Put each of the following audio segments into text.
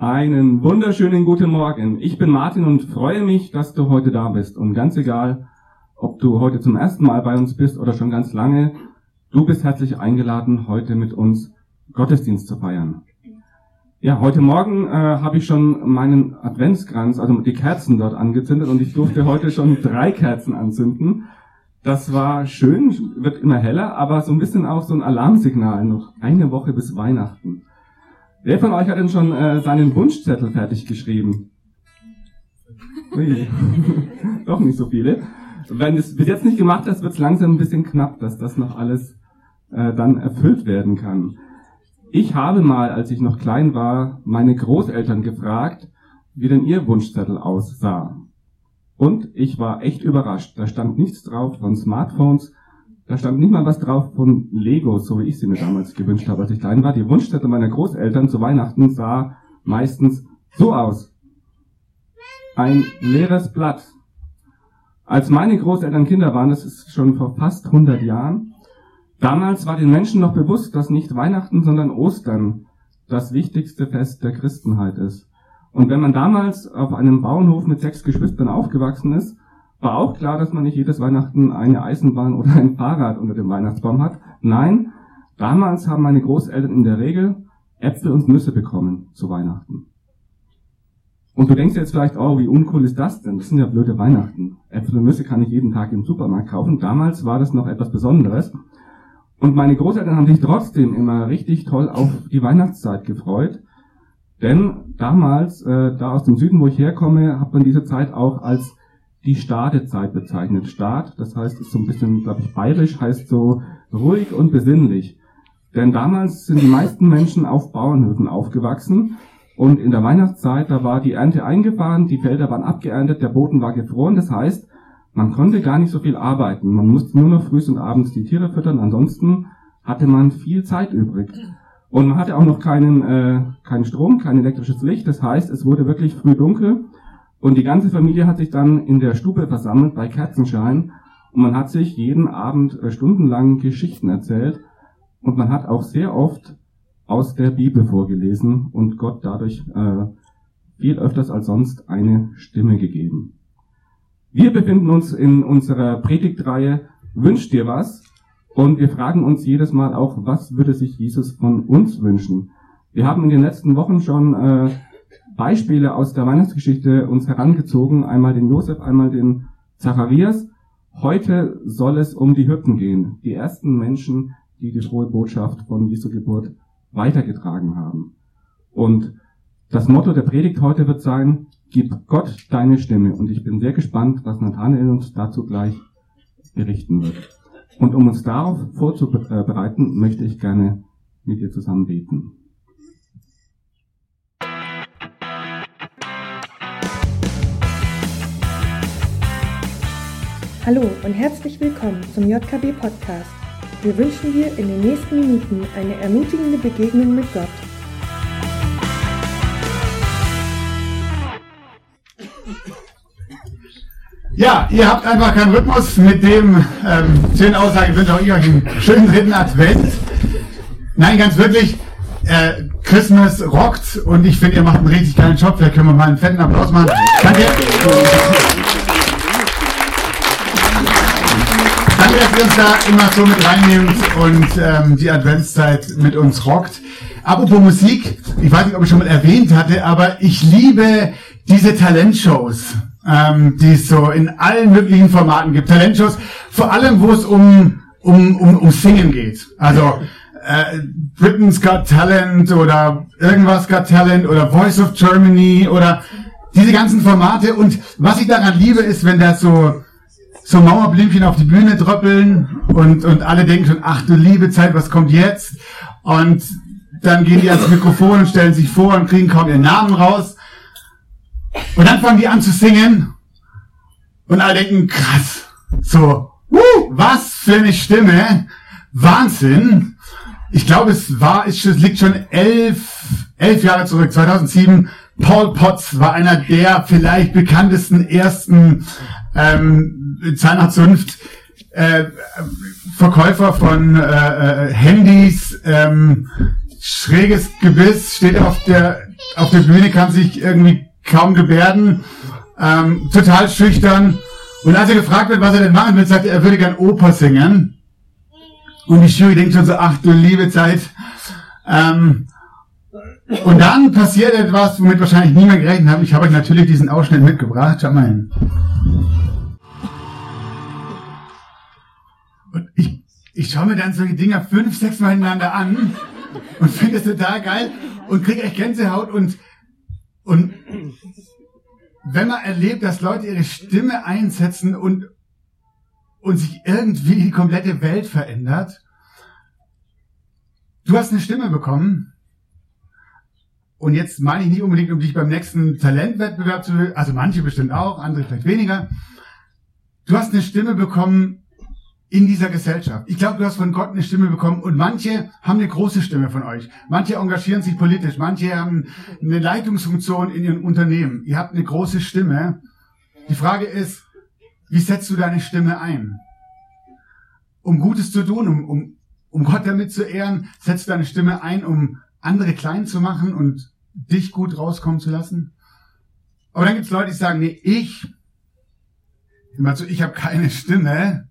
Einen wunderschönen guten Morgen. Ich bin Martin und freue mich, dass du heute da bist. Und ganz egal, ob du heute zum ersten Mal bei uns bist oder schon ganz lange, du bist herzlich eingeladen, heute mit uns Gottesdienst zu feiern. Ja, heute Morgen äh, habe ich schon meinen Adventskranz, also die Kerzen dort angezündet und ich durfte heute schon drei Kerzen anzünden. Das war schön, wird immer heller, aber so ein bisschen auch so ein Alarmsignal, noch eine Woche bis Weihnachten. Wer von euch hat denn schon äh, seinen Wunschzettel fertig geschrieben? Doch nicht so viele. Wenn es bis jetzt nicht gemacht hast, wird es langsam ein bisschen knapp, dass das noch alles äh, dann erfüllt werden kann. Ich habe mal, als ich noch klein war, meine Großeltern gefragt, wie denn ihr Wunschzettel aussah. Und ich war echt überrascht. Da stand nichts drauf von Smartphones, da stand nicht mal was drauf von Lego, so wie ich sie mir damals gewünscht habe, als ich klein war. Die Wunschstätte meiner Großeltern zu Weihnachten sah meistens so aus. Ein leeres Blatt. Als meine Großeltern Kinder waren, das ist schon vor fast 100 Jahren, damals war den Menschen noch bewusst, dass nicht Weihnachten, sondern Ostern das wichtigste Fest der Christenheit ist. Und wenn man damals auf einem Bauernhof mit sechs Geschwistern aufgewachsen ist, war auch klar, dass man nicht jedes Weihnachten eine Eisenbahn oder ein Fahrrad unter dem Weihnachtsbaum hat. Nein, damals haben meine Großeltern in der Regel Äpfel und Nüsse bekommen zu Weihnachten. Und du denkst jetzt vielleicht, oh, wie uncool ist das denn? Das sind ja blöde Weihnachten. Äpfel und Nüsse kann ich jeden Tag im Supermarkt kaufen. Damals war das noch etwas Besonderes. Und meine Großeltern haben sich trotzdem immer richtig toll auf die Weihnachtszeit gefreut. Denn damals, äh, da aus dem Süden, wo ich herkomme, hat man diese Zeit auch als die Stadezeit bezeichnet. Stad, das heißt, ist so ein bisschen, glaube ich, bayerisch, heißt so ruhig und besinnlich. Denn damals sind die meisten Menschen auf Bauernhöfen aufgewachsen und in der Weihnachtszeit, da war die Ernte eingefahren, die Felder waren abgeerntet, der Boden war gefroren. Das heißt, man konnte gar nicht so viel arbeiten. Man musste nur noch früh und abends die Tiere füttern. Ansonsten hatte man viel Zeit übrig. Und man hatte auch noch keinen, äh, keinen Strom, kein elektrisches Licht. Das heißt, es wurde wirklich früh dunkel und die ganze Familie hat sich dann in der Stube versammelt bei Kerzenschein und man hat sich jeden Abend äh, stundenlang Geschichten erzählt und man hat auch sehr oft aus der Bibel vorgelesen und Gott dadurch äh, viel öfters als sonst eine Stimme gegeben. Wir befinden uns in unserer Predigtreihe Wünsch dir was und wir fragen uns jedes Mal auch, was würde sich Jesus von uns wünschen? Wir haben in den letzten Wochen schon äh, Beispiele aus der Weihnachtsgeschichte uns herangezogen, einmal den Josef, einmal den Zacharias. Heute soll es um die Hirten gehen, die ersten Menschen, die die frohe Botschaft von Jesu Geburt weitergetragen haben. Und das Motto der Predigt heute wird sein, gib Gott deine Stimme. Und ich bin sehr gespannt, was Nathanael uns dazu gleich berichten wird. Und um uns darauf vorzubereiten, möchte ich gerne mit dir zusammen beten. Hallo und herzlich willkommen zum JKB Podcast. Wir wünschen dir in den nächsten Minuten eine ermutigende Begegnung mit Gott. Ja, ihr habt einfach keinen Rhythmus mit dem ähm, schönen Aussagen. Ich wünsche ihr euch einen schönen dritten Advent. Nein, ganz wirklich. Äh, Christmas rockt und ich finde, ihr macht einen richtig geilen Job. Vielleicht können wir mal einen fetten Applaus machen. Danke. Dass ihr uns da immer so mit reinnehmt und ähm, die Adventszeit mit uns rockt. Apropos Musik, ich weiß nicht, ob ich schon mal erwähnt hatte, aber ich liebe diese Talentshows, ähm, die es so in allen möglichen Formaten gibt. Talentshows, vor allem, wo es um, um, um, um Singen geht. Also äh, Britain's Got Talent oder irgendwas Got Talent oder Voice of Germany oder diese ganzen Formate. Und was ich daran liebe, ist, wenn das so so Mauerblümchen auf die Bühne dröppeln und, und alle denken schon, ach du liebe Zeit, was kommt jetzt? Und dann gehen die ans Mikrofon und stellen sich vor und kriegen kaum ihren Namen raus. Und dann fangen die an zu singen und alle denken, krass, so, wuh, was für eine Stimme, Wahnsinn. Ich glaube, es war, es liegt schon elf, elf Jahre zurück, 2007. Paul Potts war einer der vielleicht bekanntesten ersten ähm, Zahnarztzunft äh, Verkäufer von äh, äh, Handys, ähm, schräges Gebiss steht auf der auf der Bühne, kann sich irgendwie kaum gebärden, ähm, total schüchtern. Und als er gefragt wird, was er denn machen will, sagt er, er würde gern Oper singen. Und die Jury denkt schon so, ach du liebe Zeit. Ähm, und dann passiert etwas, womit wahrscheinlich niemand gerechnet hat. Ich habe euch natürlich diesen Ausschnitt mitgebracht. Schau mal hin. Und ich, ich schaue mir dann solche Dinger fünf, sechs Mal hintereinander an und finde es total geil und kriege echt Gänsehaut und, und wenn man erlebt, dass Leute ihre Stimme einsetzen und, und sich irgendwie die komplette Welt verändert, du hast eine Stimme bekommen, und jetzt meine ich nicht unbedingt, um dich beim nächsten Talentwettbewerb zu, also manche bestimmt auch, andere vielleicht weniger. Du hast eine Stimme bekommen in dieser Gesellschaft. Ich glaube, du hast von Gott eine Stimme bekommen und manche haben eine große Stimme von euch. Manche engagieren sich politisch, manche haben eine Leitungsfunktion in ihrem Unternehmen. Ihr habt eine große Stimme. Die Frage ist, wie setzt du deine Stimme ein? Um Gutes zu tun, um, um, um Gott damit zu ehren, setzt du deine Stimme ein, um andere klein zu machen und dich gut rauskommen zu lassen. Aber dann gibt es Leute, die sagen, nee, ich, immer so, ich habe keine Stimme,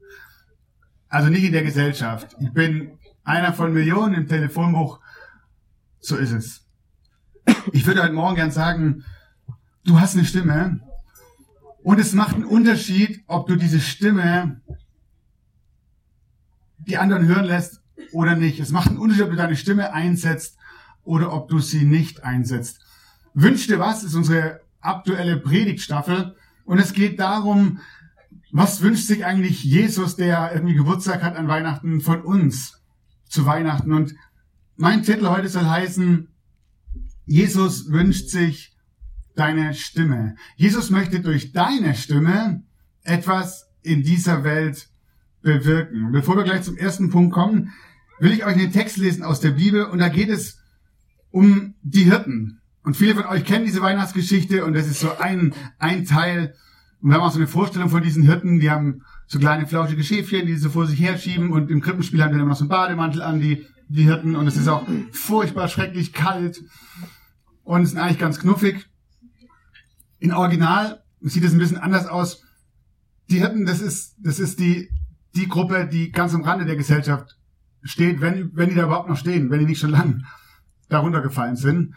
also nicht in der Gesellschaft. Ich bin einer von Millionen im Telefonbuch. So ist es. Ich würde heute Morgen gern sagen, du hast eine Stimme und es macht einen Unterschied, ob du diese Stimme die anderen hören lässt oder nicht. Es macht einen Unterschied, ob du deine Stimme einsetzt oder ob du sie nicht einsetzt. Wünsch dir was ist unsere aktuelle Predigtstaffel und es geht darum, was wünscht sich eigentlich Jesus, der irgendwie Geburtstag hat an Weihnachten von uns zu Weihnachten? Und mein Titel heute soll heißen, Jesus wünscht sich deine Stimme. Jesus möchte durch deine Stimme etwas in dieser Welt bewirken. Bevor wir gleich zum ersten Punkt kommen, will ich euch einen Text lesen aus der Bibel und da geht es um die Hirten. Und viele von euch kennen diese Weihnachtsgeschichte und das ist so ein, ein Teil. Und wir haben auch so eine Vorstellung von diesen Hirten, die haben so kleine flauschige Schäfchen, die sie so vor sich herschieben und im Krippenspiel haben die dann noch so einen Bademantel an, die, die Hirten. Und es ist auch furchtbar schrecklich kalt und es sind eigentlich ganz knuffig. In Original sieht es ein bisschen anders aus. Die Hirten, das ist, das ist die, die Gruppe, die ganz am Rande der Gesellschaft steht, wenn, wenn die da überhaupt noch stehen, wenn die nicht schon lang darunter gefallen sind,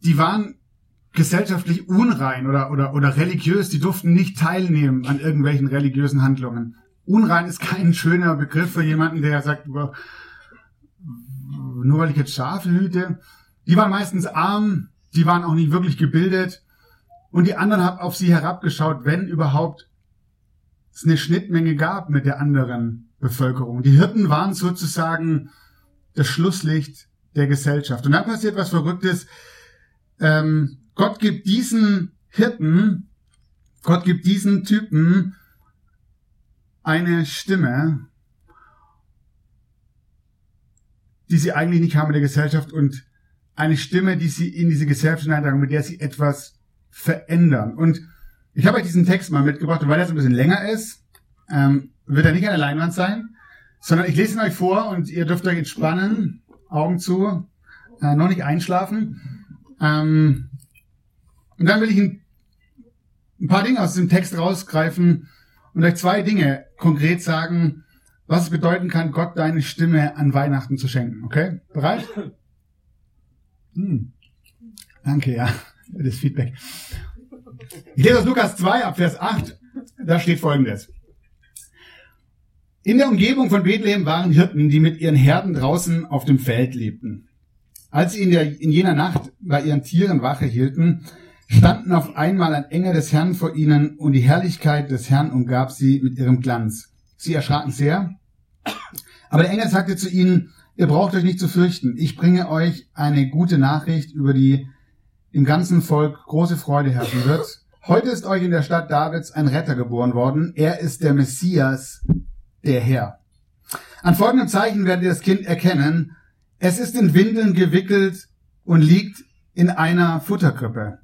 die waren gesellschaftlich unrein oder, oder, oder religiös, die durften nicht teilnehmen an irgendwelchen religiösen Handlungen. Unrein ist kein schöner Begriff für jemanden, der sagt, nur weil ich jetzt Schafe hüte. Die waren meistens arm, die waren auch nicht wirklich gebildet und die anderen haben auf sie herabgeschaut, wenn überhaupt es eine Schnittmenge gab mit der anderen Bevölkerung. Die Hirten waren sozusagen das Schlusslicht der Gesellschaft. Und dann passiert was Verrücktes. Ähm, Gott gibt diesen Hirten, Gott gibt diesen Typen eine Stimme, die sie eigentlich nicht haben in der Gesellschaft und eine Stimme, die sie in diese Gesellschaft hineintragen, mit der sie etwas verändern. Und ich habe euch diesen Text mal mitgebracht und weil er so ein bisschen länger ist, ähm, wird er nicht an der Leinwand sein, sondern ich lese ihn euch vor und ihr dürft euch entspannen Augen zu, äh, noch nicht einschlafen. Ähm, und dann will ich ein, ein paar Dinge aus dem Text rausgreifen und euch zwei Dinge konkret sagen, was es bedeuten kann, Gott deine Stimme an Weihnachten zu schenken. Okay? Bereit? Hm. Danke, ja, das Feedback. Ich lese aus Lukas 2 ab Vers 8. Da steht folgendes. In der Umgebung von Bethlehem waren Hirten, die mit ihren Herden draußen auf dem Feld lebten. Als sie in, der, in jener Nacht bei ihren Tieren Wache hielten, standen auf einmal ein Engel des Herrn vor ihnen und die Herrlichkeit des Herrn umgab sie mit ihrem Glanz. Sie erschraken sehr, aber der Engel sagte zu ihnen, ihr braucht euch nicht zu fürchten, ich bringe euch eine gute Nachricht, über die im ganzen Volk große Freude herrschen wird. Heute ist euch in der Stadt Davids ein Retter geboren worden, er ist der Messias, der Herr. An folgendem Zeichen werdet ihr das Kind erkennen. Es ist in Windeln gewickelt und liegt in einer Futterkrippe.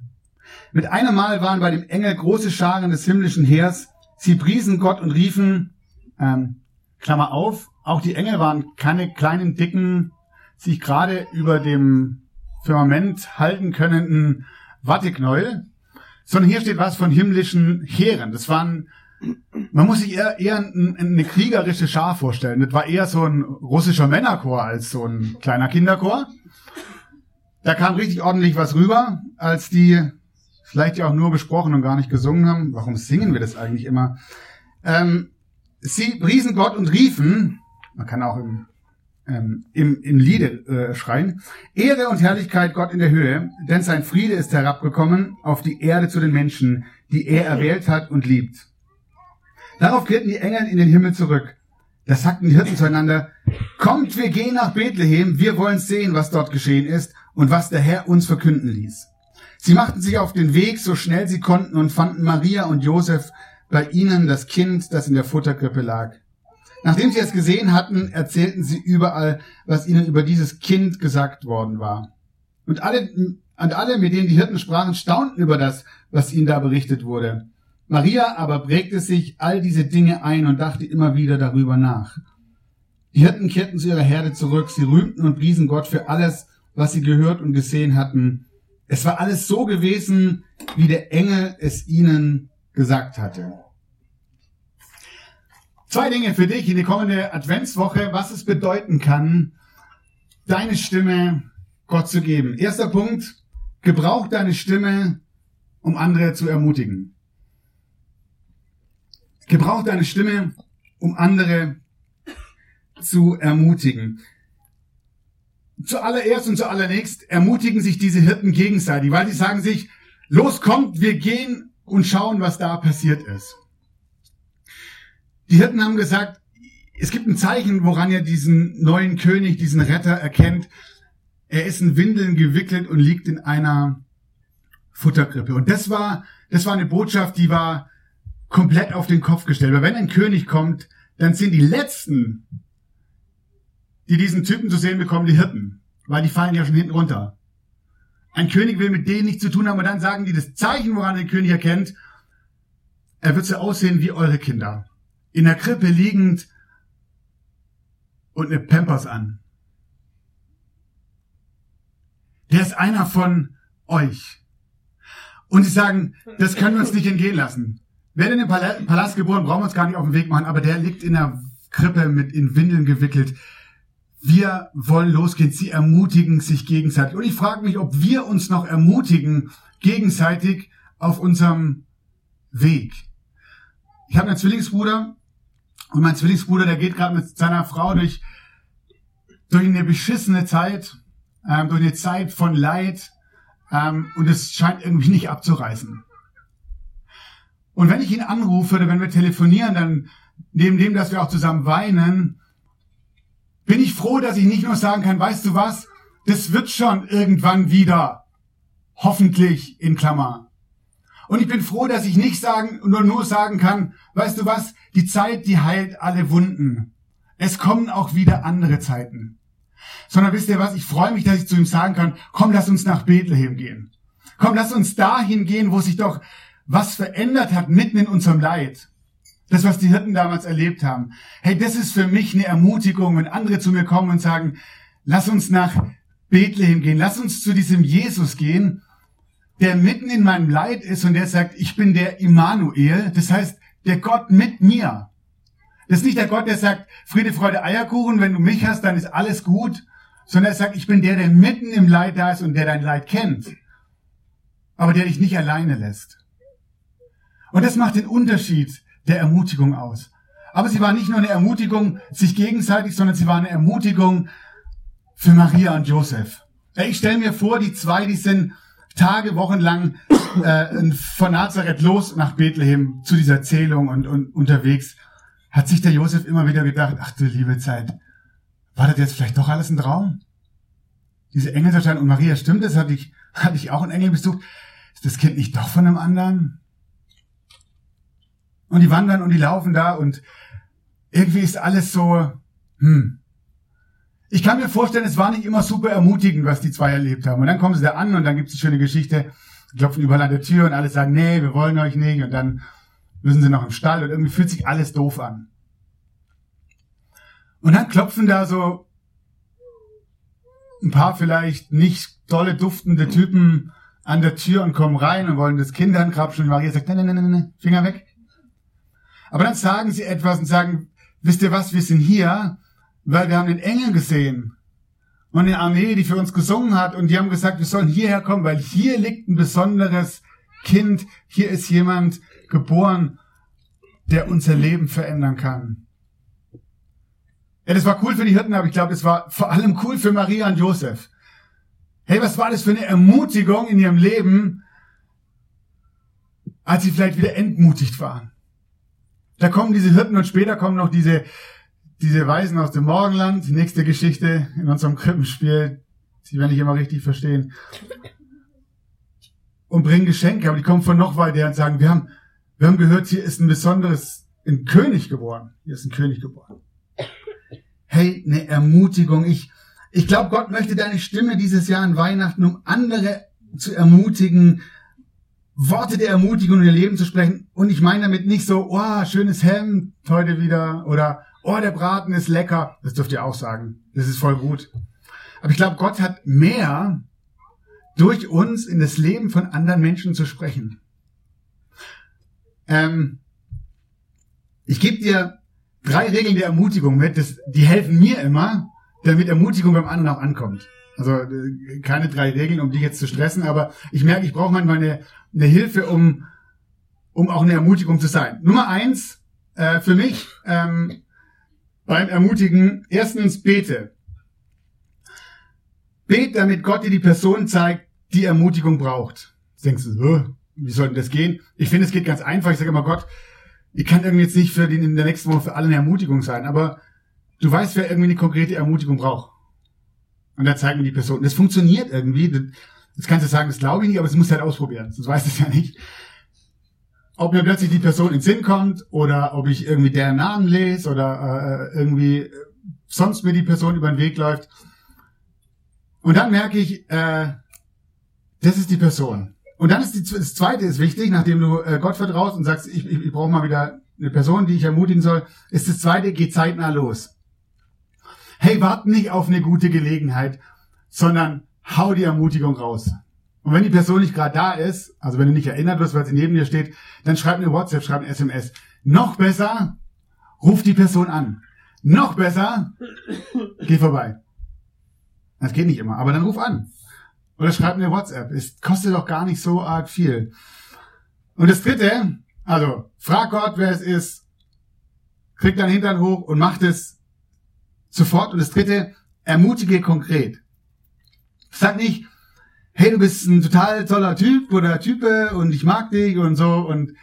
Mit einem Mal waren bei dem Engel große Scharen des himmlischen Heers. Sie priesen Gott und riefen, ähm, Klammer auf, auch die Engel waren keine kleinen, dicken, sich gerade über dem Firmament halten könnenden Watteknäuel, sondern hier steht was von himmlischen Heeren. Das waren, man muss sich eher, eher eine kriegerische Schar vorstellen. Das war eher so ein russischer Männerchor als so ein kleiner Kinderchor. Da kam richtig ordentlich was rüber, als die vielleicht ja auch nur gesprochen und gar nicht gesungen haben. Warum singen wir das eigentlich immer? Ähm, sie priesen Gott und riefen, man kann auch im, ähm, im, im Liede äh, schreien, Ehre und Herrlichkeit Gott in der Höhe, denn sein Friede ist herabgekommen auf die Erde zu den Menschen, die er erwählt hat und liebt. Darauf kehrten die Engel in den Himmel zurück. Da sagten die Hirten zueinander, kommt, wir gehen nach Bethlehem, wir wollen sehen, was dort geschehen ist und was der Herr uns verkünden ließ. Sie machten sich auf den Weg, so schnell sie konnten, und fanden Maria und Josef bei ihnen das Kind, das in der Futterkrippe lag. Nachdem sie es gesehen hatten, erzählten sie überall, was ihnen über dieses Kind gesagt worden war. Und alle, und alle, mit denen die Hirten sprachen, staunten über das, was ihnen da berichtet wurde. Maria aber prägte sich all diese Dinge ein und dachte immer wieder darüber nach. Die Hirten kehrten zu ihrer Herde zurück, sie rühmten und priesen Gott für alles, was sie gehört und gesehen hatten. Es war alles so gewesen, wie der Engel es ihnen gesagt hatte. Zwei Dinge für dich in die kommende Adventswoche, was es bedeuten kann, deine Stimme Gott zu geben. Erster Punkt, gebrauch deine Stimme, um andere zu ermutigen. Gebrauch deine Stimme, um andere zu ermutigen. Zuallererst und zuallererst ermutigen sich diese Hirten gegenseitig, weil sie sagen sich, los kommt, wir gehen und schauen, was da passiert ist. Die Hirten haben gesagt, es gibt ein Zeichen, woran ihr diesen neuen König, diesen Retter erkennt. Er ist in Windeln gewickelt und liegt in einer Futterkrippe. Und das war, das war eine Botschaft, die war komplett auf den Kopf gestellt. Weil wenn ein König kommt, dann sind die letzten, die diesen Typen zu sehen bekommen, die Hirten. Weil die fallen ja schon hinten runter. Ein König will mit denen nichts zu tun haben und dann sagen die das Zeichen, woran der König erkennt, er wird so aussehen wie eure Kinder in der Krippe liegend und eine Pampers an. Der ist einer von euch. Und sie sagen, das können wir uns nicht entgehen lassen. Wer in dem Palast geboren, brauchen wir uns gar nicht auf den Weg machen, aber der liegt in der Krippe mit in Windeln gewickelt. Wir wollen losgehen. Sie ermutigen sich gegenseitig. Und ich frage mich, ob wir uns noch ermutigen gegenseitig auf unserem Weg. Ich habe einen Zwillingsbruder, und mein Zwillingsbruder, der geht gerade mit seiner Frau durch, durch eine beschissene Zeit, ähm, durch eine Zeit von Leid, ähm, und es scheint irgendwie nicht abzureißen. Und wenn ich ihn anrufe oder wenn wir telefonieren, dann neben dem, dass wir auch zusammen weinen, bin ich froh, dass ich nicht nur sagen kann, weißt du was, das wird schon irgendwann wieder. Hoffentlich in Klammer. Und ich bin froh, dass ich nicht sagen, nur, nur sagen kann, weißt du was, die Zeit, die heilt alle Wunden. Es kommen auch wieder andere Zeiten. Sondern wisst ihr was, ich freue mich, dass ich zu ihm sagen kann, komm, lass uns nach Bethlehem gehen. Komm, lass uns dahin gehen, wo sich doch was verändert hat mitten in unserem Leid. Das, was die Hirten damals erlebt haben. Hey, das ist für mich eine Ermutigung, wenn andere zu mir kommen und sagen, lass uns nach Bethlehem gehen, lass uns zu diesem Jesus gehen, der mitten in meinem Leid ist und der sagt, ich bin der Immanuel, das heißt, der Gott mit mir. Das ist nicht der Gott, der sagt, Friede, Freude, Eierkuchen, wenn du mich hast, dann ist alles gut, sondern er sagt, ich bin der, der mitten im Leid da ist und der dein Leid kennt, aber der dich nicht alleine lässt. Und das macht den Unterschied der Ermutigung aus. Aber sie war nicht nur eine Ermutigung sich gegenseitig, sondern sie war eine Ermutigung für Maria und Josef. Ich stelle mir vor, die zwei, die sind Tage, Wochen lang äh, von Nazareth los nach Bethlehem zu dieser Zählung und, und unterwegs hat sich der Josef immer wieder gedacht, ach du liebe Zeit, war das jetzt vielleicht doch alles ein Traum? Diese Engelserscheinung und Maria, stimmt das? Hatte ich, hatte ich auch einen Engel besucht? Ist das Kind nicht doch von einem anderen? Und die wandern und die laufen da und irgendwie ist alles so, hm, ich kann mir vorstellen, es war nicht immer super ermutigend, was die zwei erlebt haben. Und dann kommen sie da an und dann gibt es eine schöne Geschichte, klopfen überall an der Tür und alle sagen, nee, wir wollen euch nicht. Und dann müssen sie noch im Stall und irgendwie fühlt sich alles doof an. Und dann klopfen da so ein paar vielleicht nicht tolle duftende Typen an der Tür und kommen rein und wollen das Kind ankrapschen und Maria sagt, nein, nein, nein, nein, Finger weg. Aber dann sagen sie etwas und sagen, wisst ihr was, wir sind hier, weil wir haben den Engel gesehen und eine Armee, die für uns gesungen hat und die haben gesagt, wir sollen hierher kommen, weil hier liegt ein besonderes Kind, hier ist jemand geboren, der unser Leben verändern kann. Ja, das war cool für die Hirten, aber ich glaube, das war vor allem cool für Maria und Josef. Hey, was war das für eine Ermutigung in ihrem Leben, als sie vielleicht wieder entmutigt waren? Da kommen diese Hirten und später kommen noch diese, diese Weisen aus dem Morgenland. Die nächste Geschichte in unserem Krippenspiel, die werden nicht immer richtig verstehen. Und bringen Geschenke, aber die kommen von noch weiter und sagen, wir haben, wir haben gehört, hier ist ein besonderes, ein König geworden. Hier ist ein König geboren. Hey, eine Ermutigung. Ich, ich glaube, Gott möchte deine Stimme dieses Jahr an Weihnachten, um andere zu ermutigen, Worte der Ermutigung in ihr Leben zu sprechen. Und ich meine damit nicht so, oh, schönes Hemd heute wieder oder oh, der Braten ist lecker. Das dürft ihr auch sagen. Das ist voll gut. Aber ich glaube, Gott hat mehr durch uns in das Leben von anderen Menschen zu sprechen. Ähm, ich gebe dir drei Regeln der Ermutigung mit. Das, die helfen mir immer, damit Ermutigung beim anderen auch ankommt. Also äh, keine drei Regeln, um dich jetzt zu stressen, aber ich merke, ich brauche manchmal eine, eine Hilfe, um, um auch eine Ermutigung zu sein. Nummer eins äh, für mich ähm, beim Ermutigen, erstens bete. Bet, damit Gott dir die Person zeigt, die Ermutigung braucht. Jetzt denkst du, wie soll denn das gehen? Ich finde, es geht ganz einfach. Ich sage immer, Gott, ich kann irgendwie jetzt nicht für den in der nächsten Woche für alle eine Ermutigung sein, aber du weißt, wer irgendwie eine konkrete Ermutigung braucht. Und da zeigen die Person. Das funktioniert irgendwie. Das kannst du sagen, das glaube ich nicht, aber es muss halt ausprobieren. Sonst weißt du es ja nicht. Ob mir plötzlich die Person in Sinn kommt oder ob ich irgendwie deren Namen lese oder äh, irgendwie sonst mir die Person über den Weg läuft. Und dann merke ich, äh, das ist die Person. Und dann ist die, das zweite ist wichtig, nachdem du äh, Gott vertraust und sagst, ich, ich, ich brauche mal wieder eine Person, die ich ermutigen soll, ist das zweite, geh zeitnah los. Hey, wart nicht auf eine gute Gelegenheit, sondern hau die Ermutigung raus. Und wenn die Person nicht gerade da ist, also wenn du nicht erinnert wirst, weil sie neben dir steht, dann schreib eine WhatsApp, schreib eine SMS. Noch besser, ruf die Person an. Noch besser, geh vorbei. Das geht nicht immer, aber dann ruf an. Oder schreib eine WhatsApp. Es kostet doch gar nicht so arg viel. Und das dritte, also frag Gott, wer es ist, krieg deinen Hintern hoch und mach das sofort. Und das dritte, ermutige konkret. Sag nicht, hey, du bist ein total toller Typ oder Type und ich mag dich und so und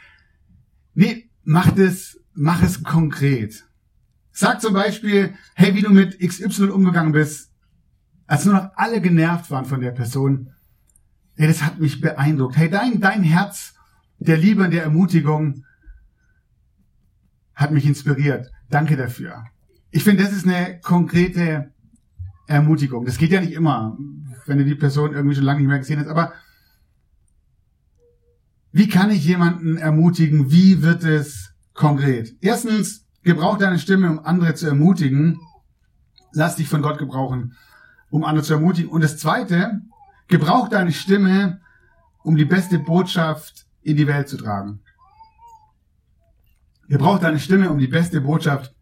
nee, mach das, mach es konkret. Sag zum Beispiel, hey, wie du mit XY umgegangen bist, als nur noch alle genervt waren von der Person. Hey, das hat mich beeindruckt. Hey, dein, dein Herz der Liebe und der Ermutigung hat mich inspiriert. Danke dafür. Ich finde, das ist eine konkrete Ermutigung. Das geht ja nicht immer, wenn du die Person irgendwie schon lange nicht mehr gesehen hast. Aber wie kann ich jemanden ermutigen? Wie wird es konkret? Erstens, gebrauch deine Stimme, um andere zu ermutigen. Lass dich von Gott gebrauchen, um andere zu ermutigen. Und das zweite, gebrauch deine Stimme, um die beste Botschaft in die Welt zu tragen. Gebrauch deine Stimme, um die beste Botschaft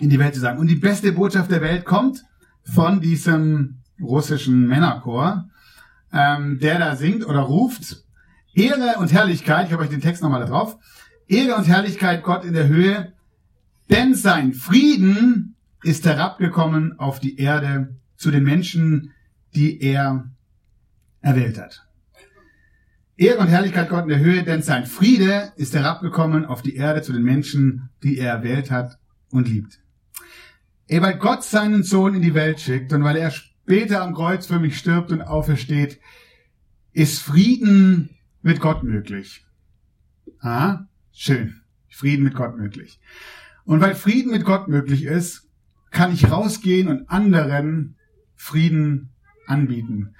in die Welt zu sagen. Und die beste Botschaft der Welt kommt von diesem russischen Männerchor, ähm, der da singt oder ruft, Ehre und Herrlichkeit, ich habe euch den Text nochmal da drauf, Ehre und Herrlichkeit Gott in der Höhe, denn sein Frieden ist herabgekommen auf die Erde zu den Menschen, die er erwählt hat. Ehre und Herrlichkeit Gott in der Höhe, denn sein Friede ist herabgekommen auf die Erde zu den Menschen, die er erwählt hat und liebt. Ey, weil Gott seinen Sohn in die Welt schickt und weil er später am Kreuz für mich stirbt und aufersteht, ist Frieden mit Gott möglich. Ah, schön. Frieden mit Gott möglich. Und weil Frieden mit Gott möglich ist, kann ich rausgehen und anderen Frieden anbieten.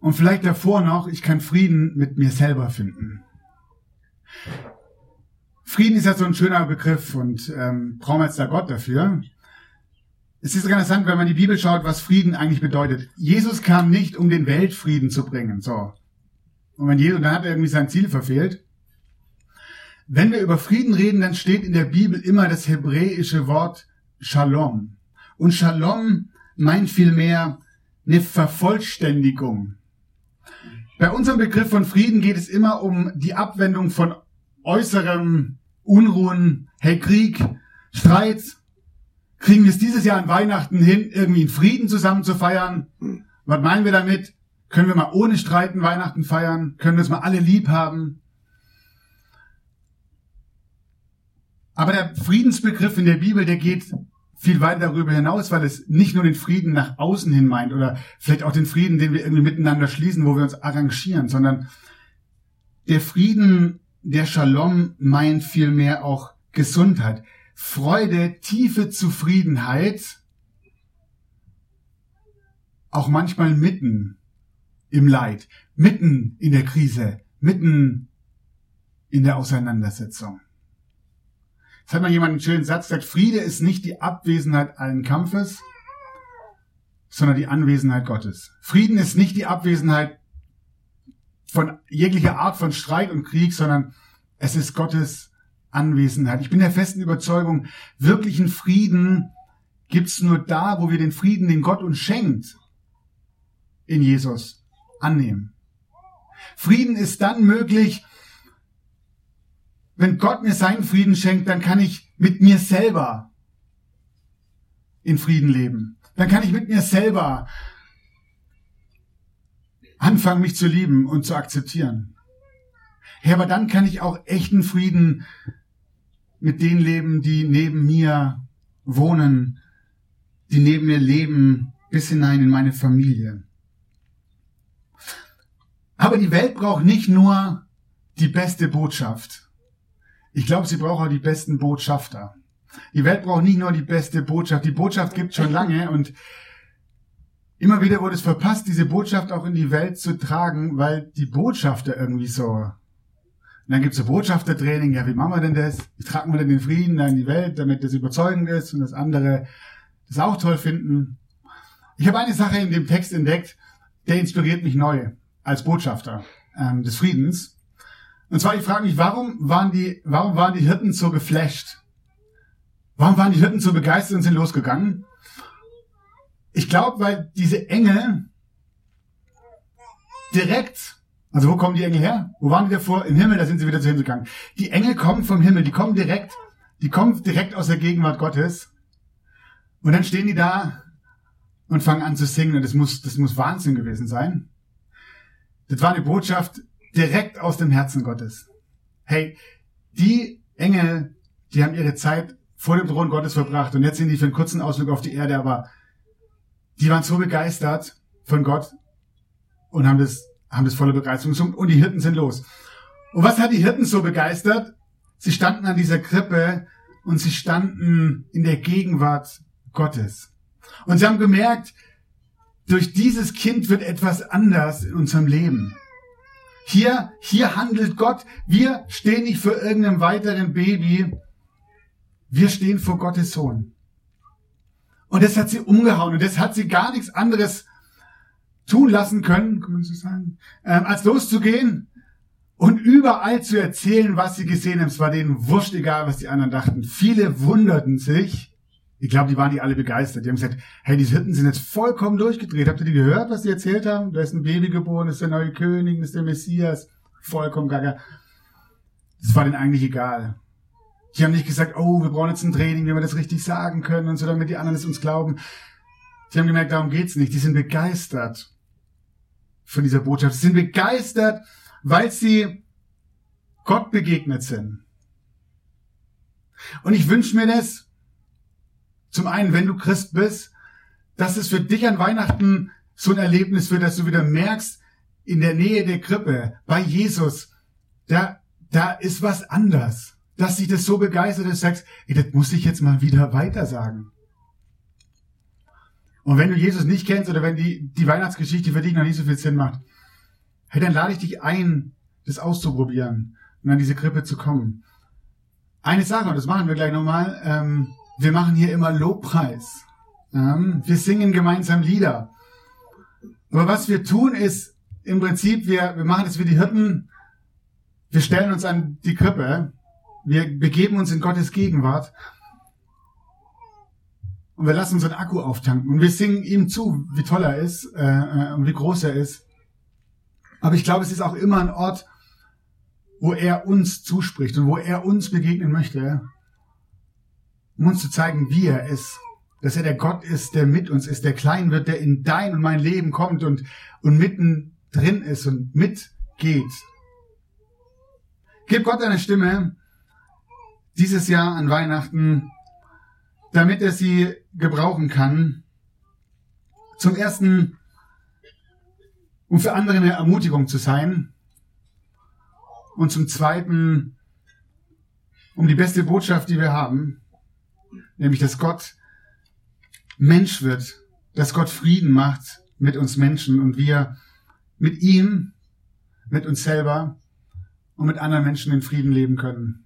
Und vielleicht davor noch, ich kann Frieden mit mir selber finden. Frieden ist ja so ein schöner Begriff und ähm, brauchen wir jetzt da Gott dafür. es ist interessant, wenn man die Bibel schaut, was Frieden eigentlich bedeutet. Jesus kam nicht, um den Weltfrieden zu bringen. So. Und wenn Jesus, dann hat er irgendwie sein Ziel verfehlt. Wenn wir über Frieden reden, dann steht in der Bibel immer das hebräische Wort Shalom. Und Shalom meint vielmehr eine Vervollständigung. Bei unserem Begriff von Frieden geht es immer um die Abwendung von äußerem Unruhen, hey Krieg, Streit. Kriegen wir es dieses Jahr an Weihnachten hin, irgendwie in Frieden zusammen zu feiern? Was meinen wir damit? Können wir mal ohne Streiten Weihnachten feiern? Können wir es mal alle lieb haben? Aber der Friedensbegriff in der Bibel, der geht viel weit darüber hinaus, weil es nicht nur den Frieden nach außen hin meint oder vielleicht auch den Frieden, den wir irgendwie miteinander schließen, wo wir uns arrangieren, sondern der Frieden, der Shalom meint vielmehr auch Gesundheit, Freude, tiefe Zufriedenheit, auch manchmal mitten im Leid, mitten in der Krise, mitten in der Auseinandersetzung. Es hat mal jemand einen schönen Satz gesagt, Friede ist nicht die Abwesenheit allen Kampfes, sondern die Anwesenheit Gottes. Frieden ist nicht die Abwesenheit von jeglicher Art von Streit und Krieg, sondern es ist Gottes Anwesenheit. Ich bin der festen Überzeugung, wirklichen Frieden gibt's nur da, wo wir den Frieden, den Gott uns schenkt, in Jesus annehmen. Frieden ist dann möglich, wenn Gott mir seinen Frieden schenkt, dann kann ich mit mir selber in Frieden leben. Dann kann ich mit mir selber anfangen, mich zu lieben und zu akzeptieren. Ja, aber dann kann ich auch echten Frieden mit denen leben, die neben mir wohnen, die neben mir leben, bis hinein in meine Familie. Aber die Welt braucht nicht nur die beste Botschaft. Ich glaube, sie braucht auch die besten Botschafter. Die Welt braucht nicht nur die beste Botschaft. Die Botschaft gibt schon lange und immer wieder wurde es verpasst, diese Botschaft auch in die Welt zu tragen, weil die Botschafter irgendwie so. Und dann gibt's so Botschaftertraining. Ja, wie machen wir denn das? Wie tragen wir denn den Frieden da in die Welt, damit das überzeugend ist und das andere das auch toll finden? Ich habe eine Sache in dem Text entdeckt, der inspiriert mich neu als Botschafter ähm, des Friedens. Und zwar, ich frage mich, warum waren die, warum waren die Hirten so geflasht? Warum waren die Hirten so begeistert und sind losgegangen? Ich glaube, weil diese Engel direkt, also wo kommen die Engel her? Wo waren die davor? Im Himmel, da sind sie wieder zu hingegangen. Die Engel kommen vom Himmel, die kommen direkt, die kommen direkt aus der Gegenwart Gottes. Und dann stehen die da und fangen an zu singen. Und das muss, das muss Wahnsinn gewesen sein. Das war eine Botschaft, direkt aus dem Herzen Gottes. Hey, die Engel, die haben ihre Zeit vor dem Thron Gottes verbracht und jetzt sind die für einen kurzen Ausflug auf die Erde, aber die waren so begeistert von Gott und haben das, haben das voller Begeisterung gesungen und die Hirten sind los. Und was hat die Hirten so begeistert? Sie standen an dieser Krippe und sie standen in der Gegenwart Gottes. Und sie haben gemerkt, durch dieses Kind wird etwas anders in unserem Leben. Hier, hier handelt Gott. Wir stehen nicht für irgendeinem weiteren Baby. Wir stehen vor Gottes Sohn. Und das hat sie umgehauen und das hat sie gar nichts anderes tun lassen können, kann man so sagen, ähm, als loszugehen und überall zu erzählen, was sie gesehen haben. Es war denen wurscht egal, was die anderen dachten. Viele wunderten sich, ich glaube, die waren die alle begeistert. Die haben gesagt, hey, die Hirten sind jetzt vollkommen durchgedreht. Habt ihr die gehört, was die erzählt haben? Da ist ein Baby geboren, ist der neue König, ist der Messias. Vollkommen gaga. Das war denen eigentlich egal. Die haben nicht gesagt, oh, wir brauchen jetzt ein Training, wie wir das richtig sagen können und so, damit die anderen es uns glauben. Sie haben gemerkt, darum geht's nicht. Die sind begeistert von dieser Botschaft. Sie sind begeistert, weil sie Gott begegnet sind. Und ich wünsche mir das, zum einen, wenn du Christ bist, dass es für dich an Weihnachten so ein Erlebnis wird, dass du wieder merkst, in der Nähe der Krippe, bei Jesus, da, da ist was anders. Dass sich das so begeistert, dass du sagst, ey, das muss ich jetzt mal wieder weiter sagen. Und wenn du Jesus nicht kennst oder wenn die, die Weihnachtsgeschichte für dich noch nicht so viel Sinn macht, hey, dann lade ich dich ein, das auszuprobieren und an diese Krippe zu kommen. Eine Sache, und das machen wir gleich nochmal, ähm, wir machen hier immer Lobpreis. Ähm, wir singen gemeinsam Lieder. Aber was wir tun ist, im Prinzip, wir, wir machen das wie die Hirten, wir stellen uns an die Krippe, wir begeben uns in Gottes Gegenwart und wir lassen unseren Akku auftanken und wir singen ihm zu, wie toll er ist äh, äh, und wie groß er ist. Aber ich glaube, es ist auch immer ein Ort, wo er uns zuspricht und wo er uns begegnen möchte, um uns zu zeigen, wie er ist. Dass er der Gott ist, der mit uns ist, der klein wird, der in dein und mein Leben kommt und, und mitten drin ist und mitgeht. Gib Gott eine Stimme dieses Jahr an Weihnachten, damit er sie gebrauchen kann. Zum ersten, um für andere eine Ermutigung zu sein. Und zum zweiten, um die beste Botschaft, die wir haben, nämlich dass Gott Mensch wird, dass Gott Frieden macht mit uns Menschen und wir mit ihm, mit uns selber und mit anderen Menschen in Frieden leben können.